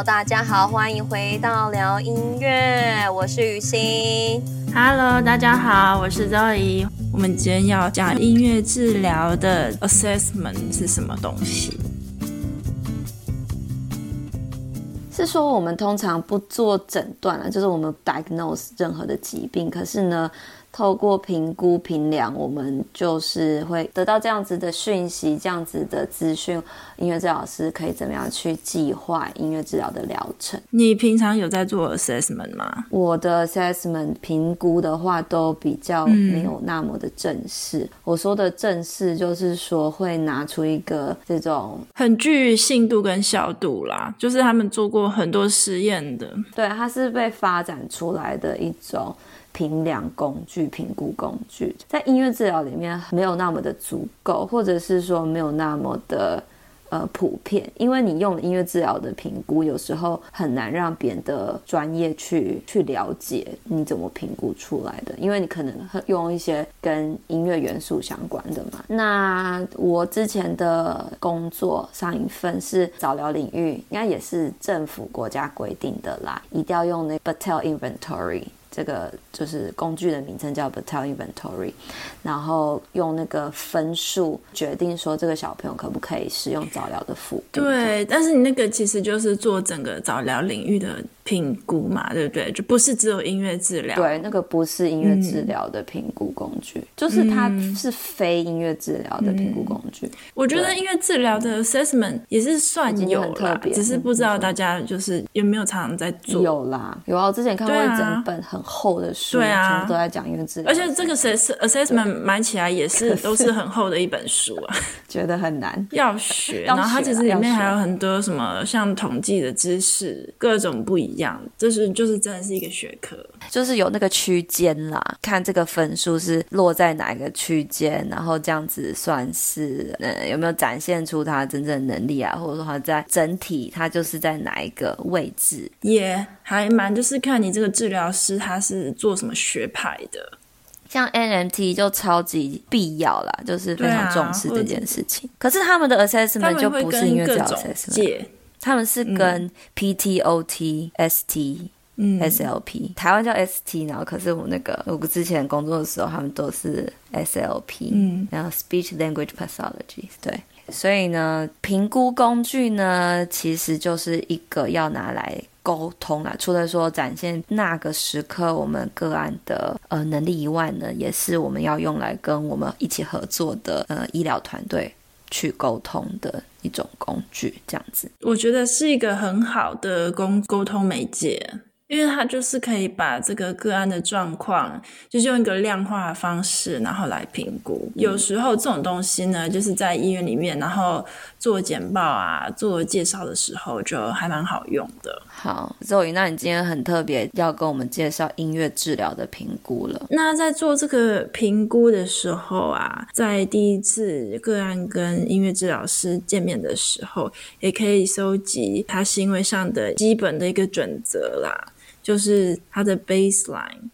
Hello，大家好，欢迎回到聊音乐，我是雨欣。Hello，大家好，我是周怡。我们今天要讲音乐治疗的 assessment 是什么东西？是说我们通常不做诊断啊，就是我们 diagnose 任何的疾病，可是呢，透过评估评量，我们就是会得到这样子的讯息，这样子的资讯。音乐治疗师可以怎么样去计划音乐治疗的疗程？你平常有在做 assessment 吗？我的 assessment 评估的话，都比较没有那么的正式。嗯、我说的正式，就是说会拿出一个这种很具信度跟效度啦，就是他们做过很多实验的。对，它是被发展出来的一种。评量工具、评估工具，在音乐治疗里面没有那么的足够，或者是说没有那么的呃普遍，因为你用音乐治疗的评估，有时候很难让别人的专业去去了解你怎么评估出来的，因为你可能用一些跟音乐元素相关的嘛。那我之前的工作上一份是早疗领域，应该也是政府国家规定的啦，一定要用那 b a t e l Inventory。这个就是工具的名称叫 Battelle Inventory，然后用那个分数决定说这个小朋友可不可以使用早疗的服务。对，但是你那个其实就是做整个早疗领域的评估嘛，对不对？就不是只有音乐治疗。对，那个不是音乐治疗的评估工具，嗯、就是它是非音乐治疗的评估工具。嗯、我觉得音乐治疗的 assessment 也是算有很特别，只是不知道大家就是有没有常常在做。有啦，有啊，我之前看过一整本很厚的书，对啊，全部都在讲音乐治疗。而且这个 assessment 买起来也是都是很厚的一本书啊，觉得很难，要学。然后它其实里面还有很多什么像统计的知识，各种不一样，这是就是真的是一个学科，就是有那个区间啦，看这个分数是落在哪一个区间，然后这样子算是呃有没有展现出他真正的能力啊，或者说他在整体他就是在哪一个位置，也、yeah, 还蛮就是看你这个治疗师他。是做什么学派的？像 NMT 就超级必要啦，就是非常重视这件事情。啊、可是他们的 assessment 就不是音乐治疗 assessment，他们是跟 PTOT、嗯、ST、嗯、SLP，台湾叫 ST，然后可是我那个我之前工作的时候，他们都是 SLP，嗯，然后 Speech Language Pathology，对。所以呢，评估工具呢，其实就是一个要拿来。沟通啊，除了说展现那个时刻我们个案的呃能力以外呢，也是我们要用来跟我们一起合作的呃医疗团队去沟通的一种工具，这样子。我觉得是一个很好的沟沟通媒介。因为它就是可以把这个个案的状况，就是用一个量化的方式，然后来评估。有时候这种东西呢，就是在医院里面，然后做简报啊、做介绍的时候，就还蛮好用的。好，Zoe，那你今天很特别，要跟我们介绍音乐治疗的评估了。那在做这个评估的时候啊，在第一次个案跟音乐治疗师见面的时候，也可以收集他行为上的基本的一个准则啦。就是它的 baseline，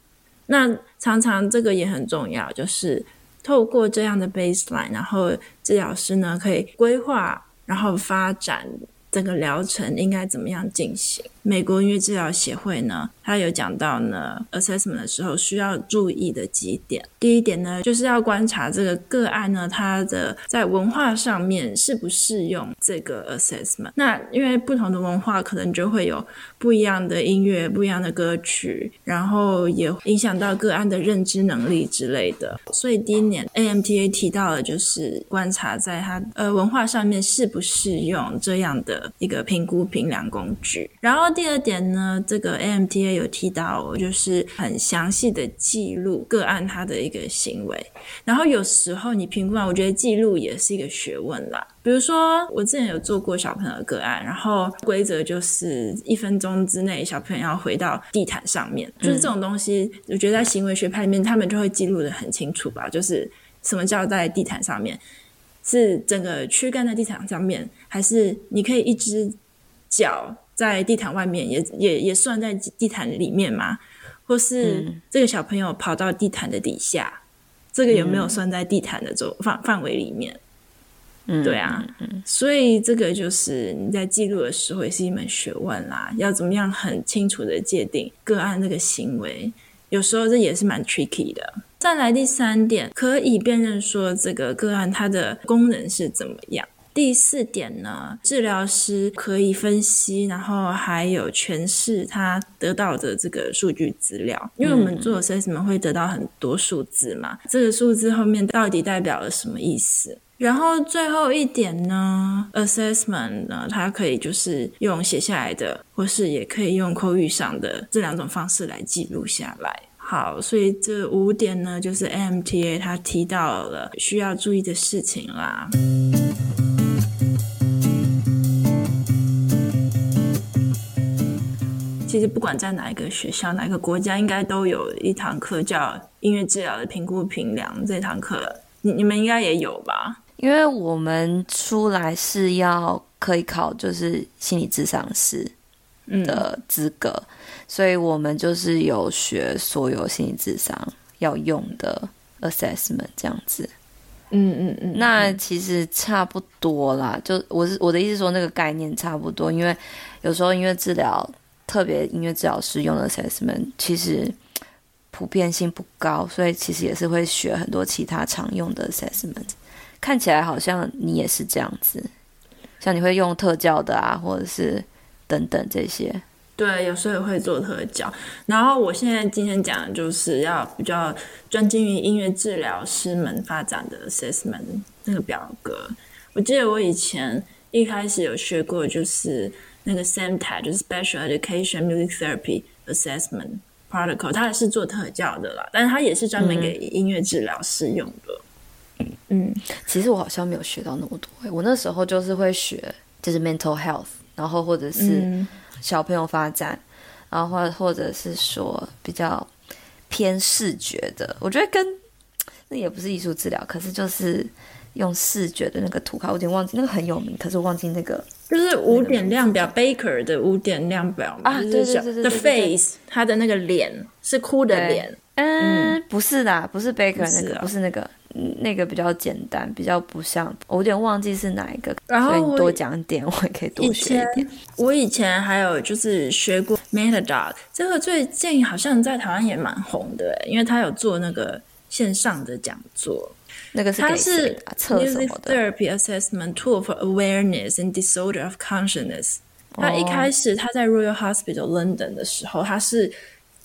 那常常这个也很重要，就是透过这样的 baseline，然后治疗师呢可以规划，然后发展这个疗程应该怎么样进行。美国音乐治疗协会呢，他有讲到呢，assessment 的时候需要注意的几点。第一点呢，就是要观察这个个案呢，它的在文化上面适不适用这个 assessment。那因为不同的文化可能就会有不一样的音乐、不一样的歌曲，然后也影响到个案的认知能力之类的。所以第一年 AMTA 提到的就是观察在他呃文化上面适不适用这样的一个评估评量工具，然后。第二点呢，这个 AMTA 有提到，就是很详细的记录个案他的一个行为。然后有时候你评估完，我觉得记录也是一个学问啦。比如说，我之前有做过小朋友的个案，然后规则就是一分钟之内小朋友要回到地毯上面，就是这种东西，我觉得在行为学派里面，他们就会记录的很清楚吧。就是什么叫在地毯上面，是整个躯干在地毯上面，还是你可以一只脚？在地毯外面也也也算在地毯里面吗？或是这个小朋友跑到地毯的底下，嗯、这个有没有算在地毯的周范范围里面？嗯，对啊，嗯，所以这个就是你在记录的时候也是一门学问啦，要怎么样很清楚的界定个案这个行为，有时候这也是蛮 tricky 的。再来第三点，可以辨认说这个个案它的功能是怎么样。第四点呢，治疗师可以分析，然后还有诠释他得到的这个数据资料，因为我们做 assessment 会得到很多数字嘛，这个数字后面到底代表了什么意思？然后最后一点呢，assessment 呢，它可以就是用写下来的，或是也可以用口语上的这两种方式来记录下来。好，所以这五点呢，就是 MTA 它提到了需要注意的事情啦。其实不管在哪一个学校、哪个国家，应该都有一堂课叫音乐治疗的评估评量。这堂课，你你们应该也有吧？因为我们出来是要可以考，就是心理咨商师的资格，嗯，所以我们就是有学所有心理智商要用的 assessment 这样子。嗯嗯嗯，那其实差不多啦。就我是我的意思说，那个概念差不多，因为有时候音乐治疗。特别音乐治疗师用的 assessment 其实普遍性不高，所以其实也是会学很多其他常用的 assessment。看起来好像你也是这样子，像你会用特教的啊，或者是等等这些。对，有时候也会做特教。然后我现在今天讲的就是要比较专精于音乐治疗师们发展的 assessment 那个表格。我记得我以前一开始有学过，就是。那个 SAMTAT 就是 Special Education Music Therapy Assessment Protocol，它也是做特教的啦，但是它也是专门给音乐治疗师用的。嗯嗯，其实我好像没有学到那么多，我那时候就是会学，就是 mental health，然后或者是小朋友发展，然后或或者是说比较偏视觉的，我觉得跟那也不是艺术治疗，可是就是用视觉的那个图卡，我有点忘记那个很有名，可是我忘记那个。就是五点量表，Baker 的五点量表啊，对对对，The face，他的那个脸是哭的脸，嗯，不是啦，不是 Baker 那个，不是那个，那个比较简单，比较不像，我有点忘记是哪一个，然后你多讲一点，我也可以多学一点。我以前还有就是学过 Metadoc，这个最近好像在台湾也蛮红的，因为他有做那个线上的讲座。那个是它是 Music Therapy Assessment Tool for Awareness and Disorder of Consciousness。他一开始他在 Royal Hospital London 的时候，他是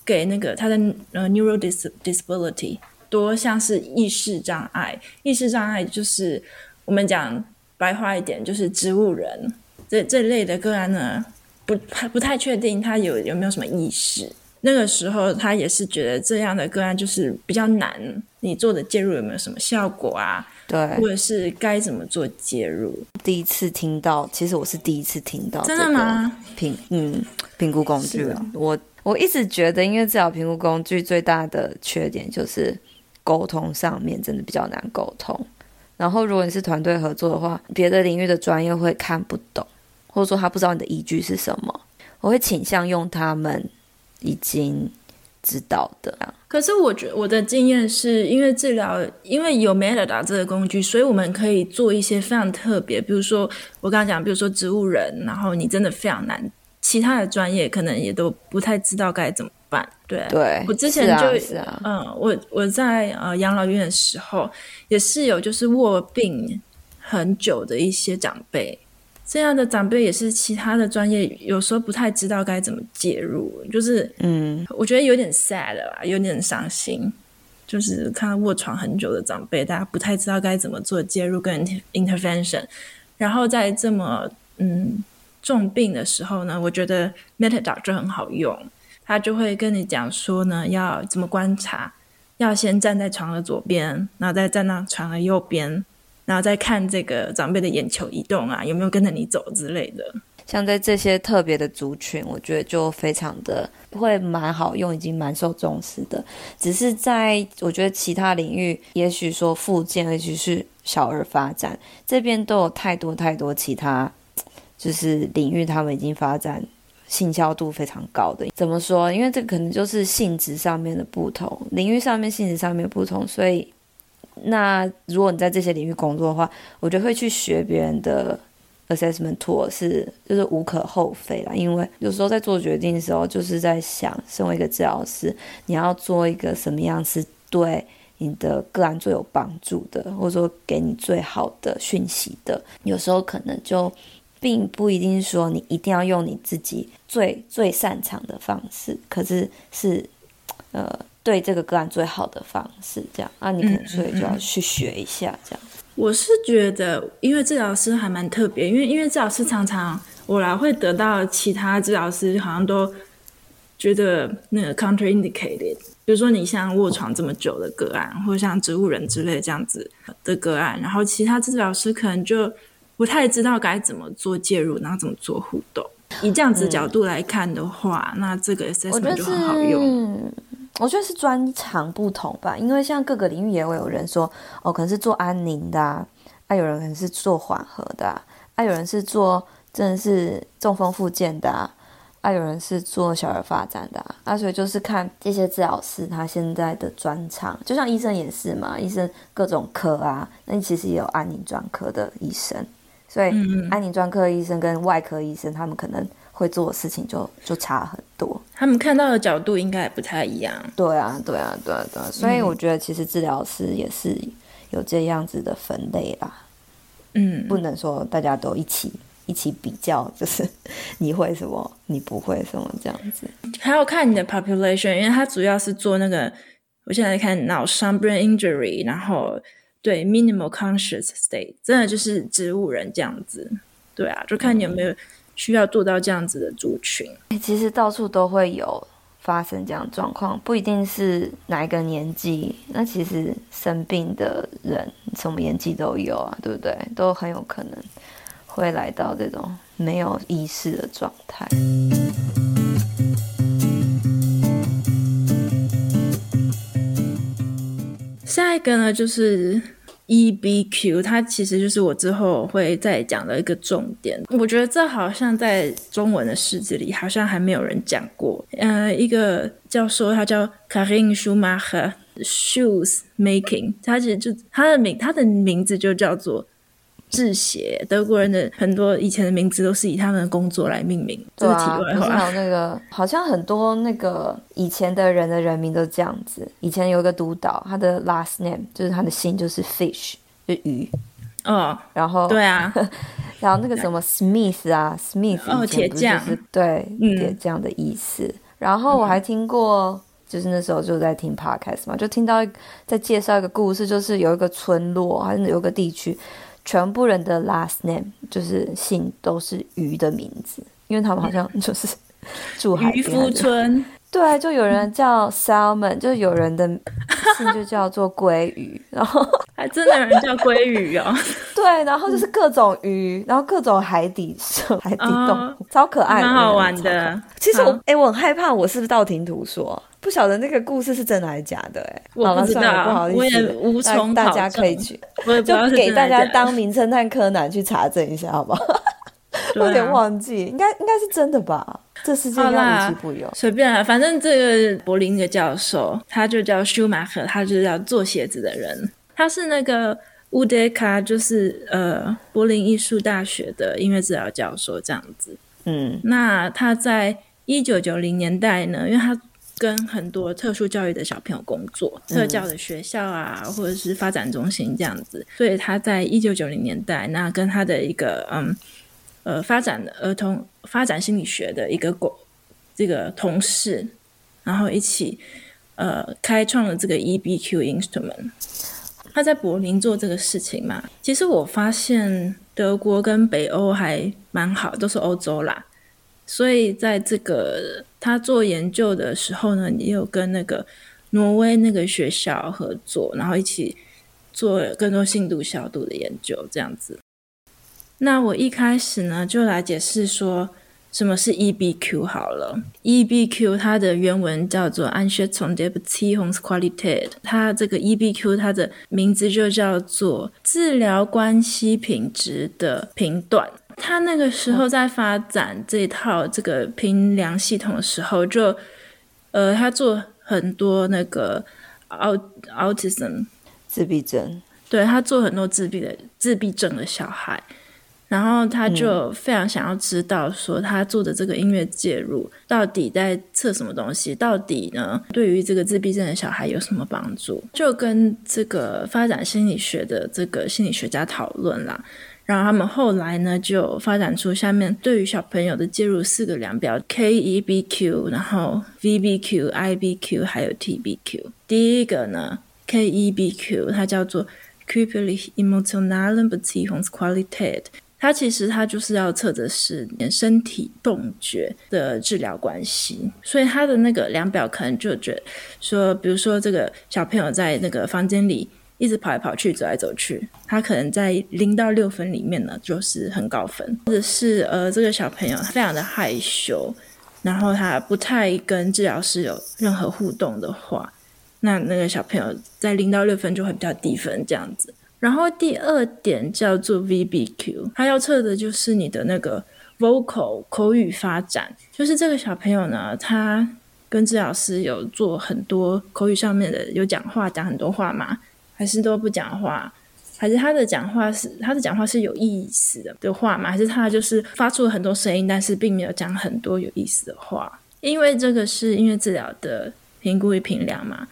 给那个他的呃 Neuro Disability 多像是意识障碍，意识障碍就是我们讲白话一点，就是植物人这这类的个案呢，不不太确定他有有没有什么意识。那个时候他也是觉得这样的个案就是比较难。你做的介入有没有什么效果啊？对，或者是该怎么做介入？第一次听到，其实我是第一次听到真的吗？评嗯评估工具啊，我我一直觉得，因为治疗评估工具最大的缺点就是沟通上面真的比较难沟通。然后如果你是团队合作的话，别的领域的专业会看不懂，或者说他不知道你的依据是什么，我会倾向用他们已经知道的。可是我觉我的经验是，因为治疗，因为有 Metadata 这个工具，所以我们可以做一些非常特别，比如说我刚刚讲，比如说植物人，然后你真的非常难，其他的专业可能也都不太知道该怎么办。对，对，我之前就，啊啊、嗯，我我在呃养老院的时候，也是有就是卧病很久的一些长辈。这样的长辈也是其他的专业，有时候不太知道该怎么介入，就是嗯，我觉得有点 sad 吧，有点伤心，就是看到卧床很久的长辈，大家不太知道该怎么做介入跟 intervention，然后在这么嗯重病的时候呢，我觉得 Metadoc 就很好用，他就会跟你讲说呢，要怎么观察，要先站在床的左边，然后再站到床的右边。然后再看这个长辈的眼球移动啊，有没有跟着你走之类的。像在这些特别的族群，我觉得就非常的会蛮好用，已经蛮受重视的。只是在我觉得其他领域，也许说复健，也许是小儿发展这边都有太多太多其他就是领域，他们已经发展信效度非常高的。怎么说？因为这可能就是性质上面的不同，领域上面性质上面不同，所以。那如果你在这些领域工作的话，我觉得会去学别人的 assessment tool 是就是无可厚非啦。因为有时候在做决定的时候，就是在想，身为一个治疗师，你要做一个什么样是对你的个案最有帮助的，或者说给你最好的讯息的。有时候可能就并不一定说你一定要用你自己最最擅长的方式，可是是呃。对这个个案最好的方式，这样啊，你可能所以就要去学一下这样。我是觉得，因为治疗师还蛮特别，因为因为治疗师常常我来会得到其他治疗师好像都觉得那个 contraindicated，比如说你像卧床这么久的个案，或者像植物人之类这样子的个案，然后其他治疗师可能就不太知道该怎么做介入，然后怎么做互动。以这样子角度来看的话，嗯、那这个 assessment 就很好用。我觉得是专长不同吧，因为像各个领域也会有人说，哦，可能是做安宁的啊，啊有人可能是做缓和的啊，啊有人是做真的是中风复健的啊，啊有人是做小儿发展的啊，啊所以就是看这些治疗师他现在的专长，就像医生也是嘛，医生各种科啊，那你其实也有安宁专科的医生，所以安宁专科医生跟外科医生他们可能。会做的事情就就差很多，他们看到的角度应该也不太一样。对啊，对啊，对啊，对啊。所以我觉得其实治疗师也是有这样子的分类啦。嗯，不能说大家都一起一起比较，就是 你会什么，你不会什么这样子。还要看你的 population，因为它主要是做那个，我现在看脑伤 brain injury，然后对 minimal conscious state，真的就是植物人这样子。对啊，就看你有没有。需要做到这样子的族群，其实到处都会有发生这样状况，不一定是哪一个年纪。那其实生病的人什么年纪都有啊，对不对？都很有可能会来到这种没有意识的状态。下一个呢，就是。EBQ，它其实就是我之后会再讲的一个重点。我觉得这好像在中文的世界里，好像还没有人讲过。呃，一个教授，他叫 Karin Schumacher，Shoes Making，他其实就他的名，他的名字就叫做制鞋。德国人的很多以前的名字都是以他们的工作来命名。对啊，还有那个，好像很多那个以前的人的人名都这样子。以前有一个督导，他的 last name 就是他的姓就是 fish，就鱼。哦，然后对啊，然后那个什么 Smith 啊，Smith 哦，铁匠，对，铁匠的意思。嗯、然后我还听过，就是那时候就在听 podcast 嘛，就听到在介绍一个故事，就是有一个村落还是有一个地区。全部人的 last name 就是姓都是鱼的名字，因为他们好像 就是住海边。渔夫村。对，就有人叫 salmon，就有人的姓就叫做鲑鱼，然后 还真的有人叫鲑鱼哦。对，然后就是各种鱼，然后各种海底生海底动物，哦、超可爱好玩的。其实我哎好，我很害怕，我是不是道听途说？不晓得那个故事是真的还是假的？哎，我不知道，不好意思，我也无从大家可以去，我也 就给大家当名侦探柯南去查证一下，好不好？我有点忘记，应该应该是真的吧？这世界应该无奇不有。随便啊，反正这个柏林的教授，他就叫舒马赫，他就是要做鞋子的人。他是那个乌德卡，就是呃柏林艺术大学的音乐治疗教授，这样子。嗯，那他在一九九零年代呢，因为他跟很多特殊教育的小朋友工作，特教的学校啊，或者是发展中心这样子，所以他在一九九零年代，那跟他的一个嗯。呃，发展的儿童发展心理学的一个过这个同事，然后一起呃开创了这个 EBQ instrument。他在柏林做这个事情嘛，其实我发现德国跟北欧还蛮好，都是欧洲啦。所以在这个他做研究的时候呢，也有跟那个挪威那个学校合作，然后一起做更多信度小度的研究，这样子。那我一开始呢，就来解释说什么是 EBQ 好了。EBQ 它的原文叫做 Einschätzung der Beziehungsqualität，它这个 EBQ 它的名字就叫做治疗关系品质的评断。他那个时候在发展这套这个评量系统的时候就，就呃，他做很多那个 aut autism。自闭症，对，他做很多自闭的自闭症的小孩。然后他就非常想要知道，说他做的这个音乐介入到底在测什么东西？到底呢，对于这个自闭症的小孩有什么帮助？就跟这个发展心理学的这个心理学家讨论啦。然后他们后来呢，就发展出下面对于小朋友的介入四个量表：K E B Q，然后 V B Q、I B Q，还有 T B Q。第一个呢，K E B Q，它叫做 Körperliche emotionale Beziehungsqualität。它其实它就是要测的是身体动觉的治疗关系，所以它的那个量表可能就觉得说，比如说这个小朋友在那个房间里一直跑来跑去、走来走去，他可能在零到六分里面呢就是很高分，或者是呃这个小朋友他非常的害羞，然后他不太跟治疗师有任何互动的话，那那个小朋友在零到六分就会比较低分这样子。然后第二点叫做 VBQ，他要测的就是你的那个 vocal 口语发展，就是这个小朋友呢，他跟治疗师有做很多口语上面的，有讲话讲很多话嘛？还是都不讲话？还是他的讲话是他的讲话是有意思的的话吗？还是他就是发出了很多声音，但是并没有讲很多有意思的话？因为这个是音乐治疗的评估与评量嘛。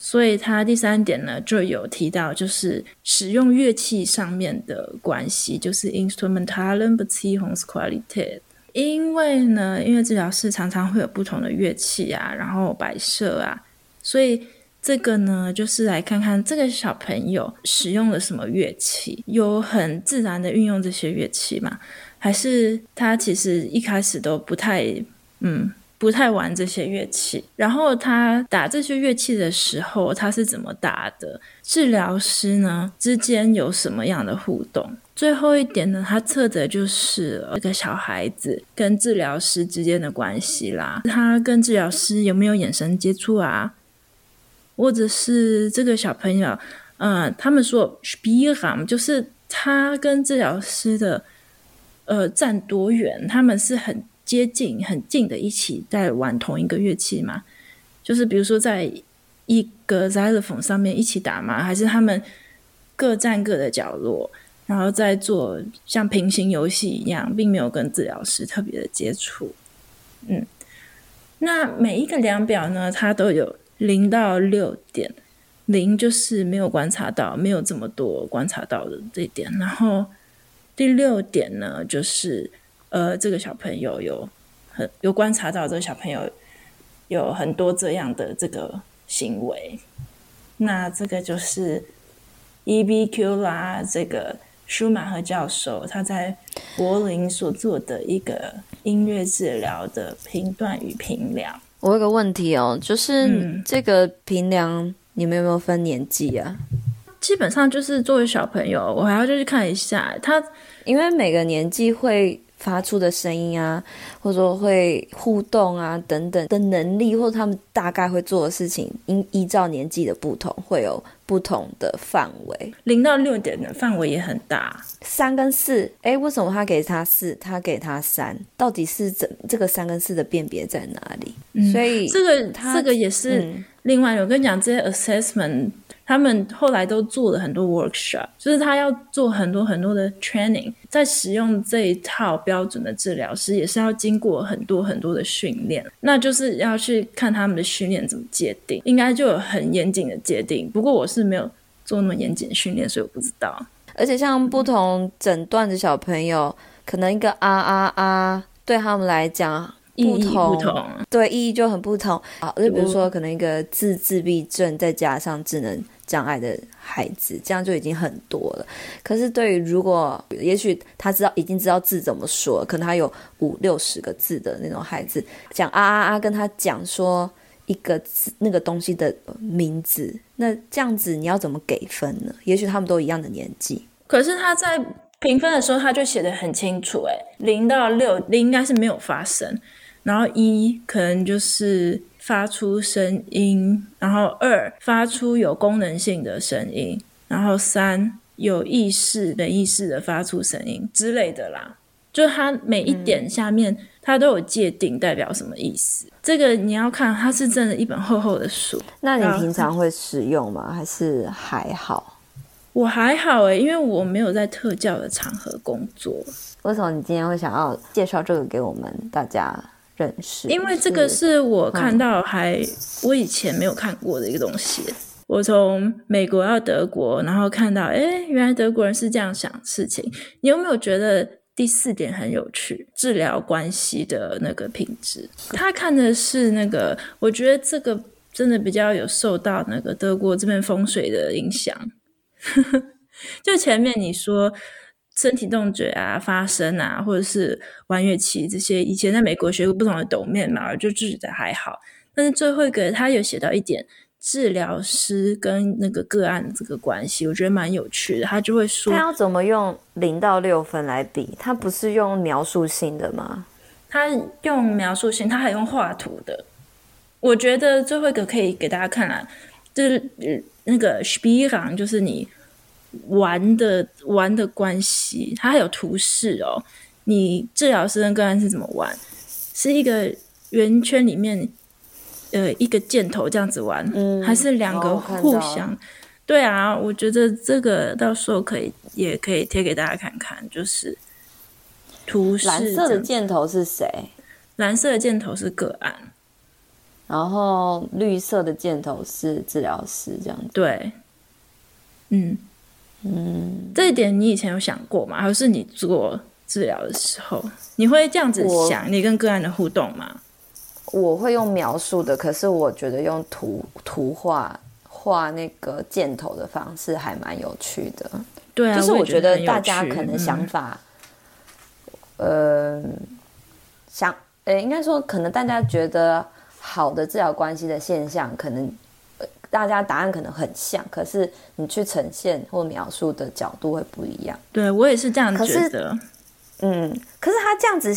所以他第三点呢，就有提到，就是使用乐器上面的关系，就是 instrumentalen Beziehungsqualität。因为呢，音乐治疗师常常会有不同的乐器啊，然后摆设啊，所以这个呢，就是来看看这个小朋友使用了什么乐器，有很自然的运用这些乐器吗？还是他其实一开始都不太嗯。不太玩这些乐器，然后他打这些乐器的时候，他是怎么打的？治疗师呢之间有什么样的互动？最后一点呢，他测的就是这个小孩子跟治疗师之间的关系啦。他跟治疗师有没有眼神接触啊？或者是这个小朋友，嗯、他们说 Spielraum，就是他跟治疗师的呃站多远？他们是很。接近很近的一起在玩同一个乐器吗？就是比如说在一个 xylophone 上面一起打吗？还是他们各站各的角落，然后在做像平行游戏一样，并没有跟治疗师特别的接触？嗯，那每一个量表呢，它都有零到六点，零就是没有观察到，没有这么多观察到的这一点，然后第六点呢，就是。呃，这个小朋友有很有观察到，这个小朋友有很多这样的这个行为。那这个就是 EBQ 啦，这个舒马赫教授他在柏林所做的一个音乐治疗的评断与评量。我有个问题哦，就是这个评量你们有没有分年纪啊？基本上就是作为小朋友，我还要就去看一下他，因为每个年纪会。发出的声音啊，或者说会互动啊等等的能力，或者他们大概会做的事情，依依照年纪的不同，会有不同的范围。零到六点的范围也很大。三跟四，哎，为什么他给他四，他给他三？到底是怎这个三跟四的辨别在哪里？嗯、所以这个这个也是另外，我跟你讲这些 assessment。他们后来都做了很多 workshop，就是他要做很多很多的 training，在使用这一套标准的治疗师，也是要经过很多很多的训练。那就是要去看他们的训练怎么界定，应该就有很严谨的界定。不过我是没有做那么严谨的训练，所以我不知道。而且像不同诊断的小朋友，可能一个啊啊啊，对他们来讲。不同，不同，对，意义就很不同。好，就比如说，可能一个自自闭症再加上智能障碍的孩子，这样就已经很多了。可是，对于如果也许他知道已经知道字怎么说，可能他有五六十个字的那种孩子，讲啊啊啊，跟他讲说一个字那个东西的名字，那这样子你要怎么给分呢？也许他们都一样的年纪，可是他在评分的时候他就写得很清楚，哎，零到六，零应该是没有发生。然后一可能就是发出声音，然后二发出有功能性的声音，然后三有意识、没意识的发出声音之类的啦。就它每一点下面它都有界定代表什么意思。这个你要看，它是真的一本厚厚的书。那你平常会使用吗？还是还好？我还好哎，因为我没有在特教的场合工作。为什么你今天会想要介绍这个给我们大家认识？因为这个是我看到还我以前没有看过的一个东西。我从美国到德国，然后看到，哎，原来德国人是这样想事情。你有没有觉得第四点很有趣？治疗关系的那个品质，他看的是那个，我觉得这个真的比较有受到那个德国这边风水的影响。就前面你说身体动觉啊、发声啊，或者是玩乐器这些，以前在美国学过不同的 domain 嘛，我就觉得还好。但是最后一个他有写到一点，治疗师跟那个个案这个关系，我觉得蛮有趣的。他就会说，他要怎么用零到六分来比？他不是用描述性的吗？他用描述性，他还用画图的。我觉得最后一个可以给大家看啦，就是。那个 Spielraum 就是你玩的玩的关系，它还有图示哦。你治疗师跟个案是怎么玩？是一个圆圈里面，呃，一个箭头这样子玩，嗯、还是两个互相？对啊，我觉得这个到时候可以也可以贴给大家看看，就是图示。蓝色的箭头是谁？蓝色的箭头是个案。然后绿色的箭头是治疗师，这样子。对，嗯嗯，这一点你以前有想过吗？还是你做治疗的时候，你会这样子想？你跟个案的互动吗？我会用描述的，可是我觉得用图图画画那个箭头的方式还蛮有趣的。对啊，就是我觉得大家可能想法，嗯、呃，想，呃，应该说可能大家觉得。好的治疗关系的现象，可能大家答案可能很像，可是你去呈现或描述的角度会不一样。对，我也是这样觉得。嗯，可是他这样子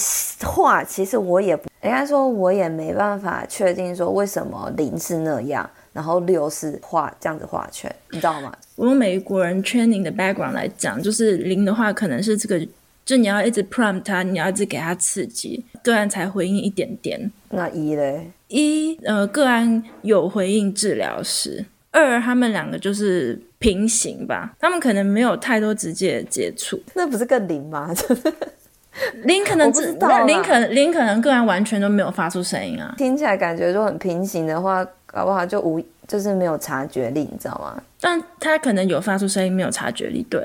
画，其实我也不应该说，我也没办法确定说为什么零是那样，然后六是画这样子画圈，你知道吗？我用美国人 training 的 background 来讲，就是零的话，可能是这个。就你要一直 prompt 他，你要一直给他刺激，个案才回应一点点。那一嘞？一呃，个案有回应治疗师。二，他们两个就是平行吧，他们可能没有太多直接的接触。那不是更零吗？零可能知道，零可能零可能个案完全都没有发出声音啊。听起来感觉就很平行的话，搞不好就无就是没有察觉力，你知道吗？但他可能有发出声音，没有察觉力，对。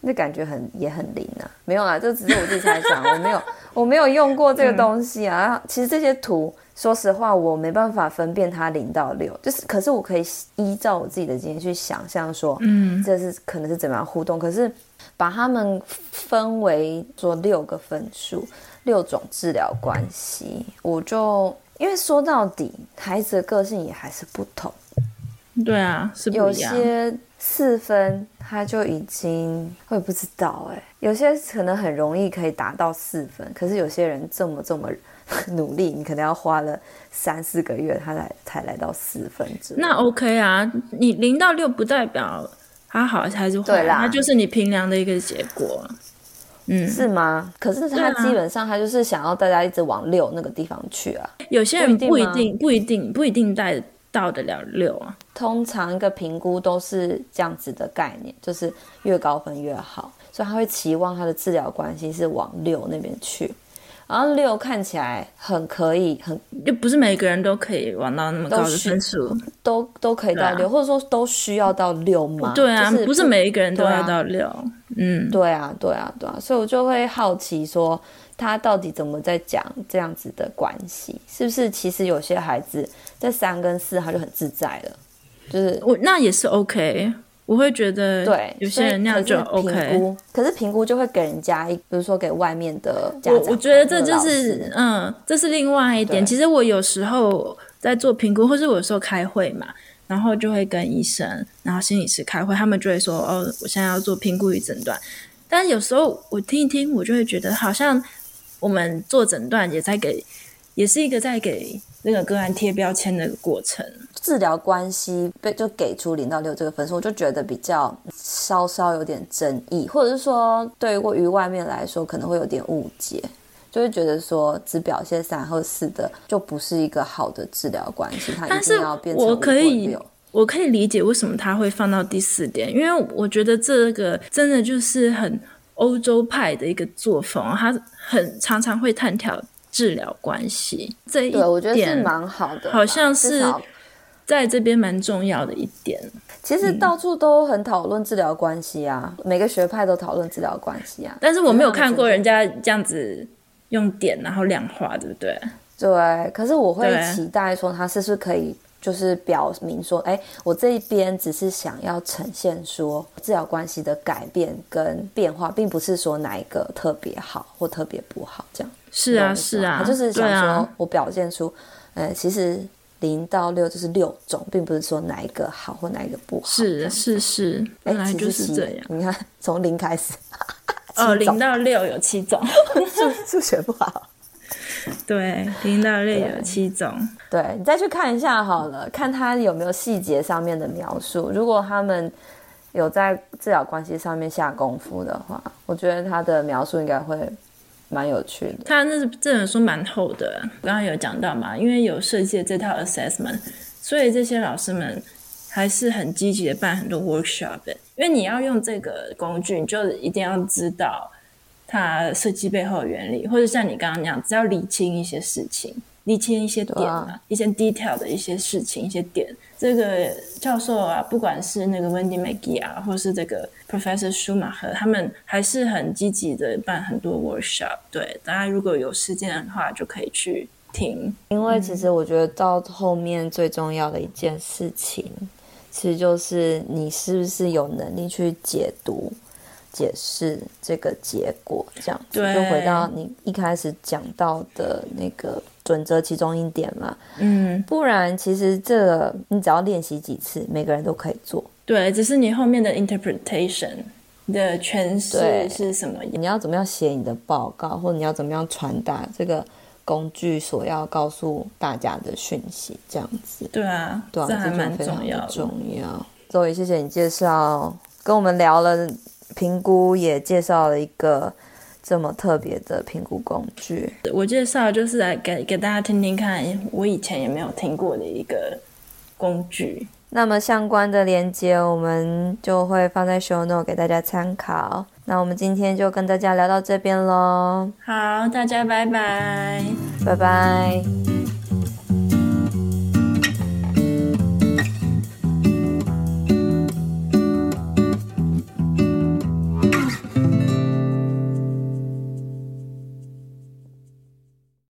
那感觉很也很灵啊，没有啊，这只是我自己猜想，我没有我没有用过这个东西啊。嗯、其实这些图，说实话，我没办法分辨它零到六，就是可是我可以依照我自己的经验去想象说，嗯，这是可能是怎么样互动。可是把它们分为说六个分数，六种治疗关系，我就因为说到底，孩子的个性也还是不同。对啊，是不一样。有些四分他就已经，我也不知道哎。有些可能很容易可以达到四分，可是有些人这么这么努力，你可能要花了三四个月，他来才来到四分之。那 OK 啊，你零到六不代表他好还是坏，他就是你平量的一个结果。嗯，是吗？可是他基本上他就是想要大家一直往六那个地方去啊。有些人不一定，不一定，不一定带。到得了六啊，通常一个评估都是这样子的概念，就是越高分越好，所以他会期望他的治疗关系是往六那边去，然后六看起来很可以，很又不是每个人都可以往到那么高的分数，都都，都可以到六，啊，或者说都需要到六吗？对啊，就是，不是每一个人都要到六，啊，嗯，对啊，对啊，对啊，所以我就会好奇说。他到底怎么在讲这样子的关系？是不是其实有些孩子在三跟四他就很自在了？就是我那也是 OK，我会觉得对有些人那样就 OK。可是评估就会给人家一，比如说给外面的家长，我我觉得这就是嗯，这是另外一点。其实我有时候在做评估，或是我有时候开会嘛，然后就会跟医生，然后心理师开会，他们就会说哦，我现在要做评估与诊断。但有时候我听一听，我就会觉得好像。我们做诊断也在给，也是一个在给那个个案贴标签的过程。治疗关系被就给出零到六这个分数，我就觉得比较稍稍有点争议，或者是说对于外面来说可能会有点误解。就会觉得说只表现三或四的就不是一个好的治疗关系，它一定要变成五或六。我可以理解为什么他会放到第四点，因为我觉得这个真的就是很欧洲派的一个作风，他很常常会探讨治疗关系这一点，我觉得是蛮好的，好像是在这边蛮重要的一点。其实到处都很讨论治疗关系啊，嗯、每个学派都讨论治疗关系啊，但是我没有看过人家这样子用点然后量化，对不对？对，可是我会期待说他是不是可以。就是表明说，哎，我这一边只是想要呈现说治疗关系的改变跟变化，并不是说哪一个特别好或特别不好这样。是啊，是啊，他就是想说我表现出，呃，其实零到六就是六种，并不是说哪一个好或哪一个不好。是是是，本来就是这样。你看，从零开始，哦，零到六有七种，数数学不好。对，零到六有七种。对，你再去看一下好了，看他有没有细节上面的描述。如果他们有在治疗关系上面下功夫的话，我觉得他的描述应该会蛮有趣的。他那这本书蛮厚的，刚刚有讲到嘛，因为有设计这套 assessment，所以这些老师们还是很积极的办很多 workshop。因为你要用这个工具，你就一定要知道。它设计背后的原理，或者像你刚刚那样，只要理清一些事情，理清一些点啊，一些 detail 的一些事情，一些点。这个教授啊，不管是那个 Wendy McGee 啊，或是这个 Professor Schumacher，他们还是很积极的办很多 workshop。对，大家如果有时间的话，就可以去听。因为其实我觉得到后面最重要的一件事情，其实就是你是不是有能力去解读。解释这个结果，这样子对就回到你一开始讲到的那个准则其中一点嘛。嗯，不然其实这个你只要练习几次，每个人都可以做。对，只是你后面的 interpretation 的诠释是什么？你要怎么样写你的报告，或者你要怎么样传达这个工具所要告诉大家的讯息？这样子。对啊，对啊，这还蛮重要的。重要。周伟，谢谢你介绍，跟我们聊了。评估也介绍了一个这么特别的评估工具。我介绍就是来给给大家听听看，我以前也没有听过的一个工具。那么相关的连接我们就会放在 show note 给大家参考。那我们今天就跟大家聊到这边喽。好，大家拜拜，拜拜。